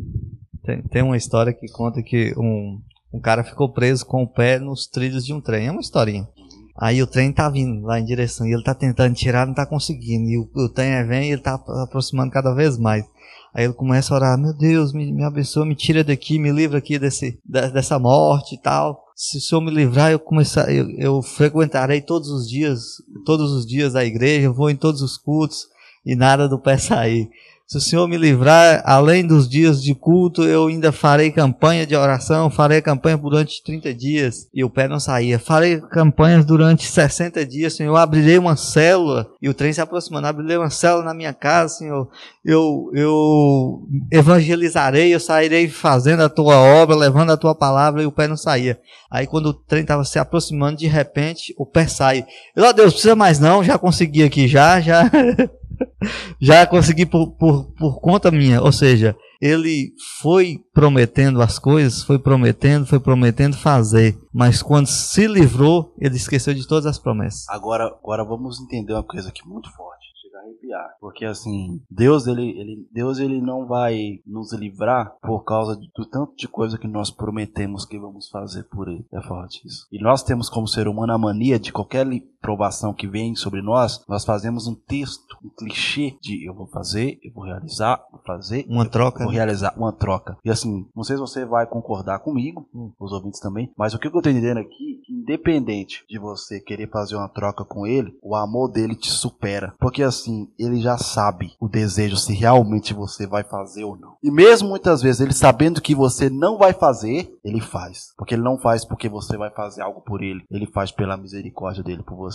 Tem, tem uma história que conta que um, um cara ficou preso com o pé nos trilhos de um trem. É uma historinha. Aí o trem tá vindo lá em direção e ele tá tentando tirar, não tá conseguindo. E o, o trem vem e ele tá aproximando cada vez mais. Aí ele começa a orar, meu Deus, me, me abençoa, me tira daqui, me livra aqui desse, dessa morte e tal. Se o Senhor me livrar, eu começar, eu, eu frequentarei todos os dias, todos os dias a igreja, eu vou em todos os cultos e nada do pé sair. Se o Senhor me livrar, além dos dias de culto, eu ainda farei campanha de oração, farei campanha durante 30 dias e o pé não saía. Farei campanhas durante 60 dias, Senhor. Abrirei uma célula e o trem se aproximando. Abrirei uma célula na minha casa, Senhor. Eu, eu evangelizarei, eu sairei fazendo a tua obra, levando a tua palavra e o pé não saía. Aí quando o trem estava se aproximando, de repente o pé sai. Eu, ó Deus, precisa mais não, já consegui aqui, já, já. já consegui por, por, por conta minha. Ou seja, ele foi prometendo as coisas, foi prometendo, foi prometendo fazer. Mas quando se livrou, ele esqueceu de todas as promessas. Agora, agora vamos entender uma coisa aqui muito forte. Arrepiar. Porque assim, Deus ele, ele, Deus ele não vai nos livrar por causa de- do tanto de coisa que nós prometemos que vamos fazer por ele. É forte isso. E nós temos como ser humano a mania de qualquer provação que vem sobre nós, nós fazemos um texto, um clichê de eu vou fazer, eu vou realizar, vou fazer, Uma troca. vou realizar uma troca. E assim, não sei se você vai concordar comigo, Hum. os ouvintes também, mas o que eu tô entendendo aqui, que independente de você querer fazer uma troca com ele, o amor dele te supera. Porque assim, ele já sabe o desejo se realmente você vai fazer ou não. E mesmo muitas vezes ele sabendo que você não vai fazer, ele faz. Porque ele não faz porque você vai fazer algo por ele, ele faz pela misericórdia dele por você.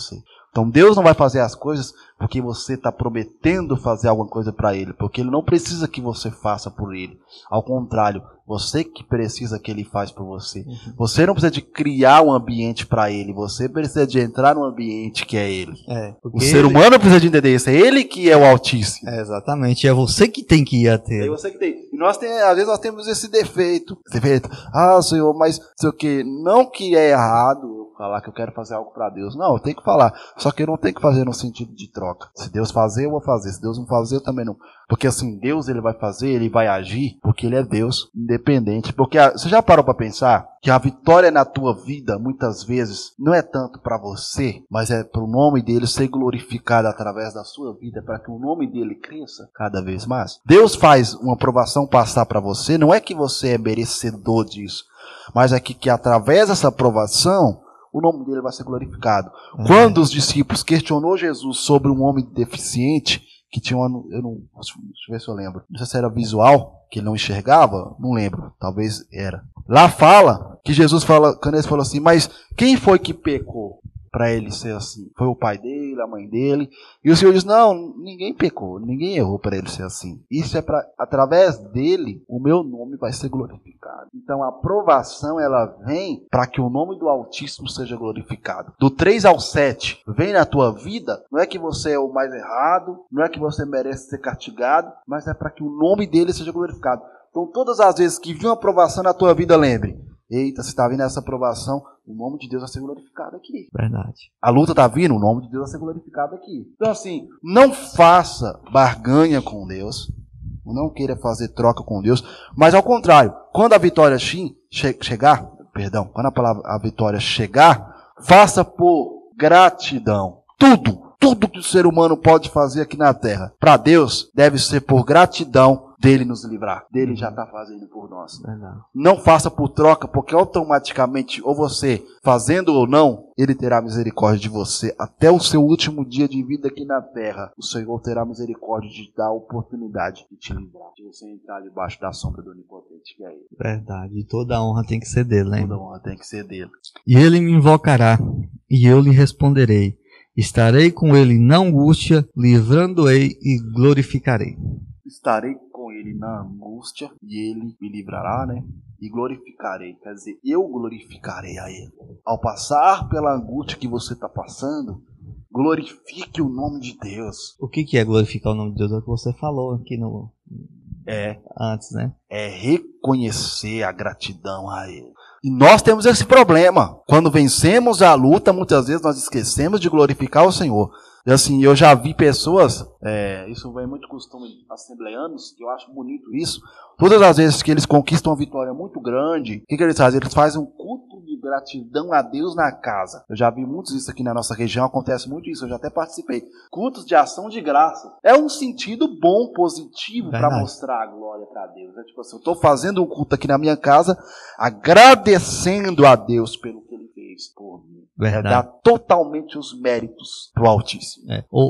Então Deus não vai fazer as coisas porque você está prometendo fazer alguma coisa para Ele, porque Ele não precisa que você faça por Ele. Ao contrário, você que precisa que Ele faz por você. Você não precisa de criar um ambiente para Ele, você precisa de entrar no ambiente que é Ele. É, O ser ele- humano precisa de entender isso, é Ele que é o Altíssimo. É, exatamente, é você que tem que ir até É ele. você que tem. E nós tem, às vezes nós temos esse defeito. Defeito. Ah, Senhor, mas sei o que, não que é errado falar que eu quero fazer algo para Deus. Não, eu tenho que falar. Só que eu não tenho que fazer no sentido de troca. Se Deus fazer, eu vou fazer. Se Deus não fazer, eu também não. Porque assim, Deus ele vai fazer, ele vai agir, porque ele é Deus independente. Porque a- você já parou para pensar que a vitória na tua vida, muitas vezes, não é tanto para você, mas é para o nome dele ser glorificado através da sua vida, para que o nome dele cresça cada vez mais. Deus faz uma aprovação passar para você, não é que você é merecedor disso, mas é que, que através dessa aprovação, o nome dele vai ser glorificado. É. Quando os discípulos questionou Jesus sobre um homem deficiente, que tinha uma, eu não, deixa eu ver se eu lembro, não sei se era visual, que ele não enxergava, não lembro, talvez era. Lá fala que Jesus fala, ele falou assim, mas quem foi que pecou? Para ele ser assim? Foi o pai dele, a mãe dele. E o Senhor diz: Não, ninguém pecou, ninguém errou para ele ser assim. Isso é para, através dele, o meu nome vai ser glorificado. Então a aprovação ela vem para que o nome do Altíssimo seja glorificado. Do 3 ao 7, vem na tua vida, não é que você é o mais errado, não é que você merece ser castigado, mas é para que o nome dele seja glorificado. Então, todas as vezes que vir uma aprovação na tua vida, lembre: eita, se está vindo essa aprovação, o nome de Deus vai ser glorificado aqui. Verdade. A luta está vindo, o nome de Deus vai ser glorificado aqui. Então, assim, não faça barganha com Deus. Não queira fazer troca com Deus. Mas, ao contrário, quando a vitória che chegar, perdão, quando a palavra a vitória chegar, faça por gratidão. Tudo, tudo que o ser humano pode fazer aqui na terra, para Deus, deve ser por gratidão dele nos livrar. Dele já está fazendo por nós. Verdade. Não faça por troca, porque automaticamente, ou você fazendo ou não, ele terá misericórdia de você até o seu último dia de vida aqui na terra. O Senhor terá misericórdia de dar a oportunidade de te livrar, de você entrar debaixo da sombra do Onipotente, que é Ele. Verdade. E toda a honra tem que ser dele, né? Toda honra tem que ser dele. E ele me invocará, e eu lhe responderei. Estarei com ele na angústia, livrando-ei e glorificarei. Estarei ele na angústia e ele me livrará, né? E glorificarei, quer dizer, eu glorificarei a ele. Ao passar pela angústia que você está passando, glorifique o nome de Deus. O que, que é glorificar o nome de Deus? É o que você falou aqui no É, antes, né? é reconhecer a gratidão a ele. E nós temos esse problema. Quando vencemos a luta, muitas vezes nós esquecemos de glorificar o Senhor. E assim, eu já vi pessoas, é, isso vem muito costume de assembleanos, que eu acho bonito isso. Todas as vezes que eles conquistam uma vitória muito grande, o que, que eles fazem? Eles fazem um culto de gratidão a Deus na casa. Eu já vi muitos isso aqui na nossa região, acontece muito isso, eu já até participei. Cultos de ação de graça. É um sentido bom, positivo, para mostrar a glória para Deus. É tipo assim, eu estou fazendo um culto aqui na minha casa, agradecendo a Deus pelo que fez por mim. Verdade. dar totalmente os méritos pro Altíssimo. É. O,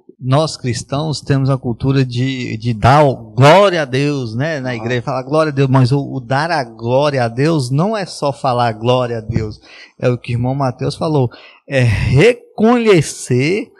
o- nós cristãos temos a cultura de, de dar glória a Deus, né? Na Ah. igreja, falar glória a Deus, mas o, o dar a glória a Deus não é só falar glória a Deus. É o que o irmão Mateus falou. É reconhecer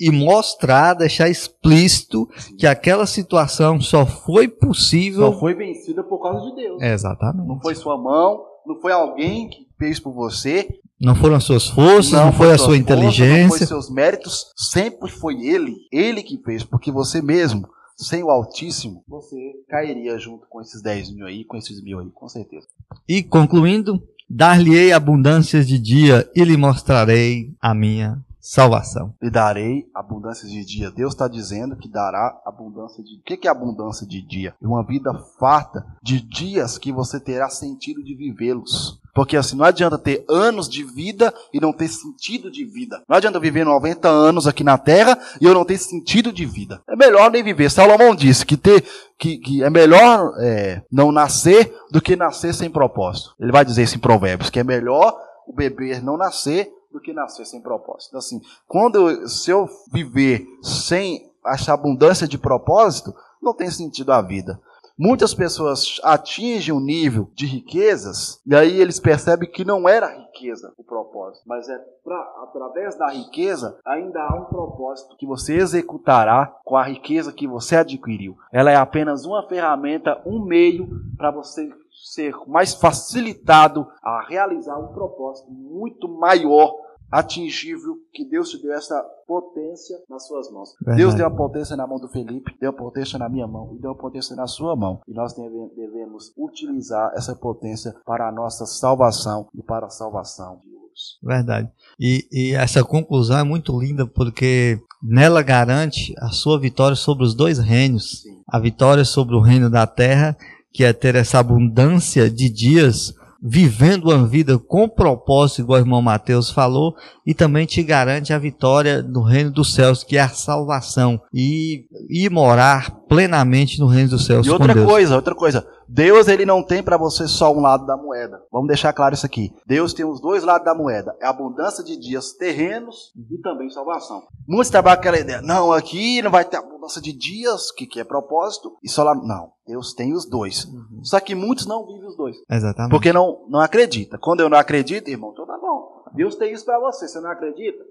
e mostrar, deixar explícito que aquela situação só foi possível. Só foi vencida por causa de Deus. É, Exatamente. Não foi sua mão, não foi alguém que fez por você. Não foram as suas forças, não, foi a sua força, Não foi inteligência. seus méritos, sempre foi ele, ele que fez, porque você mesmo, sem o Altíssimo, você cairia junto com esses 10 mil aí, com esses mil aí, com certeza. E concluindo, dar-lhe-ei abundâncias de dia e lhe mostrarei a minha salvação. Lhe darei abundância de dia. Deus está dizendo que dará abundância de. O que que é abundância de dia? Uma vida farta de dias que você terá sentido de vivê-los. Porque assim, não adianta ter anos de vida e não ter sentido de vida. Não adianta viver 90 anos aqui na Terra e eu não ter sentido de vida. É melhor nem viver. Salomão disse que, ter, que, que é melhor é, não nascer do que nascer sem propósito. Ele vai dizer isso em Provérbios, que é melhor o bebê não nascer do que nascer sem propósito. Então, assim, quando eu, se eu viver sem essa abundância de propósito, não tem sentido a vida. Muitas pessoas atingem um nível de riquezas e aí eles percebem que não era riqueza o propósito, mas é pra, através da riqueza ainda há um propósito que você executará com a riqueza que você adquiriu. Ela é apenas uma ferramenta, um meio para você ser mais facilitado a realizar um propósito muito maior, atingível, que Deus te deu essa potência nas suas mãos. Verdade. Deus deu a potência na mão do Felipe, deu a potência na minha mão e deu a potência na sua mão. E nós deve- devemos utilizar essa potência para a nossa salvação e para a salvação de outros. Verdade. E, e essa conclusão é muito linda porque nela garante a sua vitória sobre os dois reinos. Sim. A vitória sobre o reino da terra, que é ter essa abundância de dias vivendo uma vida com propósito, igual o irmão Mateus falou, e também te garante a vitória no reino dos céus, que é a salvação, e, e morar plenamente no reino dos céus E outra coisa, outra coisa. Deus ele não tem para você só um lado da moeda. Vamos deixar claro isso aqui. Deus tem os dois lados da moeda. É a abundância de dias terrenos e também salvação. Muitos trabalham aquela ideia. Não, aqui não vai ter abundância de dias, que, que é propósito, e só lá. Não. Deus tem os dois. Uhum. Só que muitos não vivem os dois. Exatamente. Porque não, não acredita. Quando eu não acredito, irmão, então tá bom. Deus tem isso para você, você não acredita?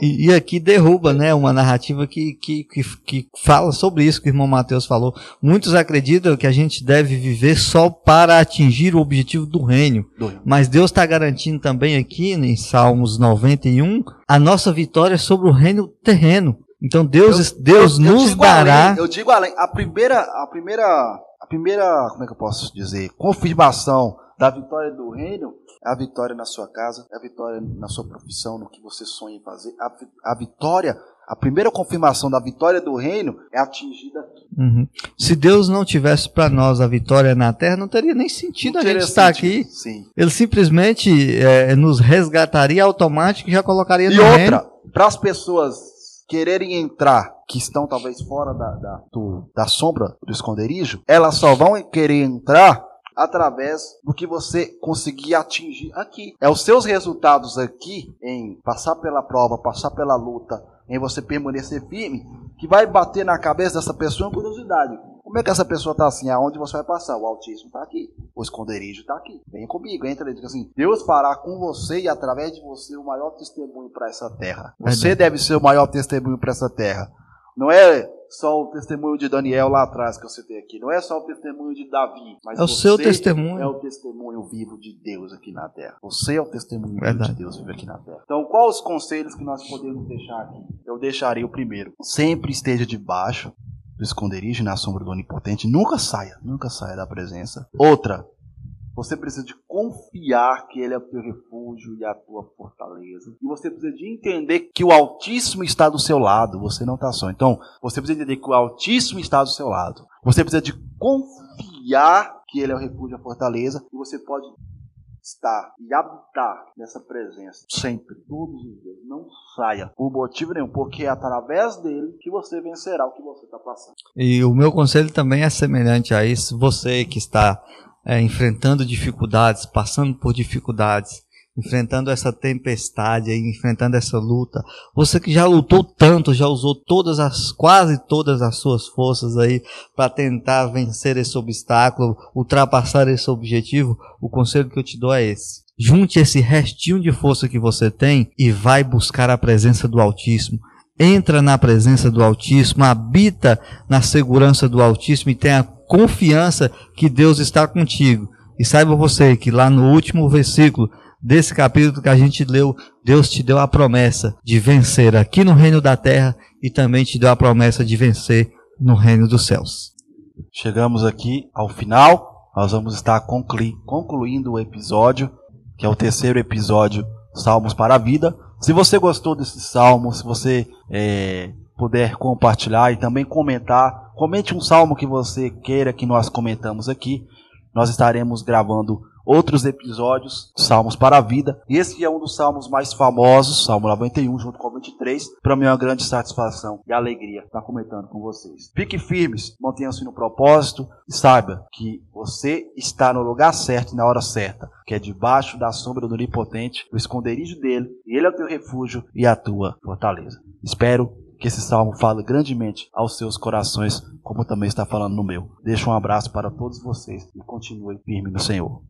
E, e, aqui derruba, né, uma narrativa que, que, que, que, fala sobre isso que o irmão Mateus falou. Muitos acreditam que a gente deve viver só para atingir o objetivo do reino. Do. Mas Deus está garantindo também aqui, em Salmos 91, a nossa vitória sobre o reino terreno. Então Deus, eu, Deus eu, nos dará. Além, eu digo além, a primeira, a primeira, a primeira, como é que eu posso dizer, confirmação da vitória do reino é a vitória na sua casa, é a vitória na sua profissão, no que você sonha em fazer. A, a vitória, a primeira confirmação da vitória do reino é atingida aqui. Uhum. Se Deus não tivesse para nós a vitória na terra, não teria nem sentido a gente estar aqui. Sim. Ele simplesmente é, nos resgataria automático e já colocaria e no outra, reino. para as pessoas quererem entrar, que estão talvez fora da, da, do, da sombra do esconderijo, elas só vão querer entrar através do que você conseguir atingir aqui. É os seus resultados aqui em passar pela prova, passar pela luta, em você permanecer firme, que vai bater na cabeça dessa pessoa uma curiosidade. Como é que essa pessoa está assim? Aonde você vai passar? O autismo está aqui. O esconderijo está aqui. Vem comigo, entra ali. Assim, Deus fará com você e através de você o maior testemunho para essa terra. Você deve ser o maior testemunho para essa terra. Não é só o testemunho de Daniel lá atrás que eu citei aqui. Não é só o testemunho de Davi. Mas é o seu testemunho. É o testemunho vivo de Deus aqui na terra. Você é o testemunho vivo de Deus vivo aqui na terra. Então, quais os conselhos que nós podemos deixar aqui? Eu deixaria o primeiro. Sempre esteja debaixo do esconderijo na sombra do onipotente, nunca saia, nunca saia da presença. Outra, você precisa de confiar que Ele é o teu refúgio e a tua fortaleza. E você precisa de entender que o Altíssimo está do seu lado. Você não está só. Então, você precisa entender que o Altíssimo está do seu lado. Você precisa de confiar que Ele é o refúgio e a fortaleza. E você pode estar e habitar nessa presença sempre, todos os dias. Não saia por motivo nenhum, porque é através dele que você vencerá o que você está passando. E o meu conselho também é semelhante a isso. Você que está é, enfrentando dificuldades, passando por dificuldades, enfrentando essa tempestade, enfrentando essa luta. Você que já lutou tanto, já usou todas as, quase todas as suas forças aí para tentar vencer esse obstáculo, ultrapassar esse objetivo, o conselho que eu te dou é esse. Junte esse restinho de força que você tem e vai buscar a presença do Altíssimo. Entra na presença do Altíssimo, habita na segurança do Altíssimo e tenha confiança que Deus está contigo. E saiba você que lá no último versículo desse capítulo que a gente leu, Deus te deu a promessa de vencer aqui no reino da terra e também te deu a promessa de vencer no reino dos céus. Chegamos aqui ao final, nós vamos estar conclu concluindo o episódio, que é o terceiro episódio, Salmos para a Vida. Se você gostou desse salmo, se você é, puder compartilhar e também comentar, comente um salmo que você queira que nós comentamos aqui. Nós estaremos gravando outros episódios, Salmos para a Vida. E esse é um dos salmos mais famosos, Salmo 91, junto com o 23. Para mim é uma grande satisfação e alegria estar comentando com vocês. Fique firmes, mantenham-se no propósito e saiba que você está no lugar certo e na hora certa, que é debaixo da sombra do Onipotente, o esconderijo dele, e ele é o teu refúgio e a tua fortaleza. Espero que esse salmo fale grandemente aos seus corações, como também está falando no meu. Deixo um abraço para todos vocês e continue firme no Senhor.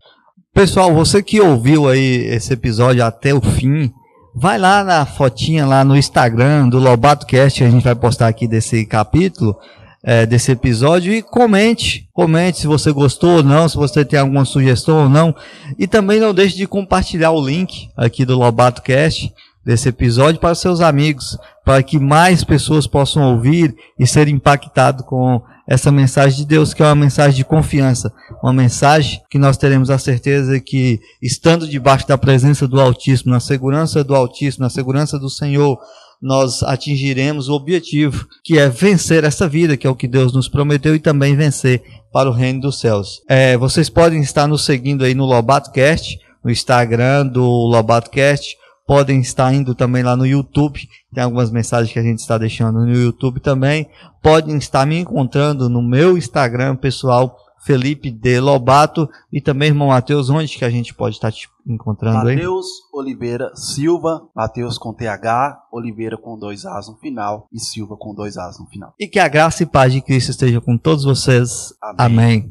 Pessoal, você que ouviu aí esse episódio até o fim, vai lá na fotinha lá no Instagram do Lobato Cast, que a gente vai postar aqui desse capítulo, é, desse episódio e comente, comente se você gostou ou não, se você tem alguma sugestão ou não, e também não deixe de compartilhar o link aqui do Lobato Cast desse episódio para seus amigos, para que mais pessoas possam ouvir e ser impactado com essa mensagem de Deus, que é uma mensagem de confiança, uma mensagem que nós teremos a certeza que, estando debaixo da presença do Altíssimo, na segurança do Altíssimo, na segurança do Senhor, nós atingiremos o objetivo, que é vencer essa vida, que é o que Deus nos prometeu, e também vencer para o reino dos céus. É, vocês podem estar nos seguindo aí no LobatoCast, no Instagram do LobatoCast, podem estar indo também lá no YouTube. Tem algumas mensagens que a gente está deixando no YouTube também. Podem estar me encontrando no meu Instagram pessoal, Felipe de Lobato. E também, irmão Matheus, onde que a gente pode estar te encontrando aí? Matheus Oliveira Silva, Matheus com TH, Oliveira com dois As no final e Silva com dois As no final. E que a graça e paz de Cristo esteja com todos vocês. Amém. Amém.